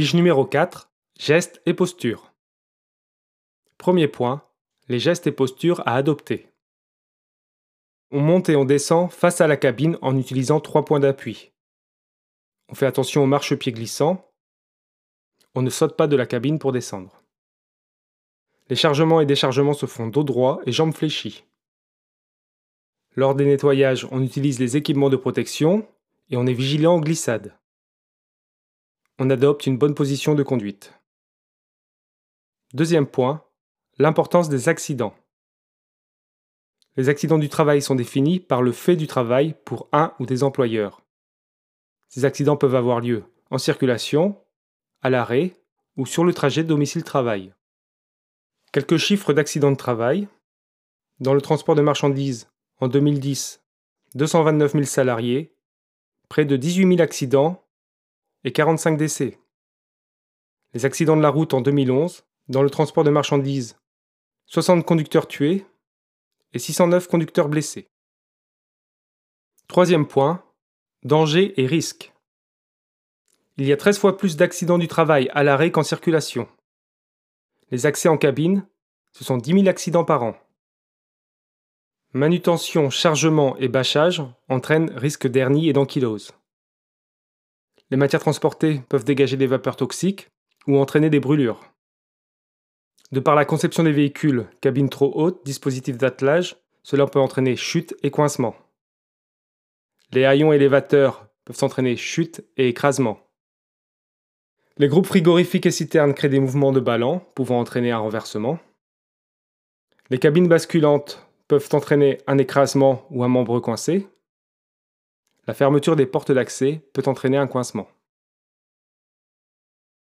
Fiche numéro 4. Gestes et postures. Premier point. Les gestes et postures à adopter. On monte et on descend face à la cabine en utilisant trois points d'appui. On fait attention aux marchepieds glissants. On ne saute pas de la cabine pour descendre. Les chargements et déchargements se font dos droit et jambes fléchies. Lors des nettoyages, on utilise les équipements de protection et on est vigilant aux glissades. On adopte une bonne position de conduite. Deuxième point, l'importance des accidents. Les accidents du travail sont définis par le fait du travail pour un ou des employeurs. Ces accidents peuvent avoir lieu en circulation, à l'arrêt ou sur le trajet domicile-travail. Quelques chiffres d'accidents de travail. Dans le transport de marchandises, en 2010, 229 000 salariés, près de 18 000 accidents et 45 décès. Les accidents de la route en 2011, dans le transport de marchandises, 60 conducteurs tués et 609 conducteurs blessés. Troisième point, danger et risque. Il y a 13 fois plus d'accidents du travail à l'arrêt qu'en circulation. Les accès en cabine, ce sont 10 000 accidents par an. Manutention, chargement et bâchage entraînent risque d'hernie et d'ankylose. Les matières transportées peuvent dégager des vapeurs toxiques ou entraîner des brûlures. De par la conception des véhicules, cabine trop haute, dispositif d'attelage, cela peut entraîner chute et coincement. Les haillons élévateurs peuvent entraîner chute et écrasement. Les groupes frigorifiques et citernes créent des mouvements de ballon pouvant entraîner un renversement. Les cabines basculantes peuvent entraîner un écrasement ou un membre coincé. La fermeture des portes d'accès peut entraîner un coincement.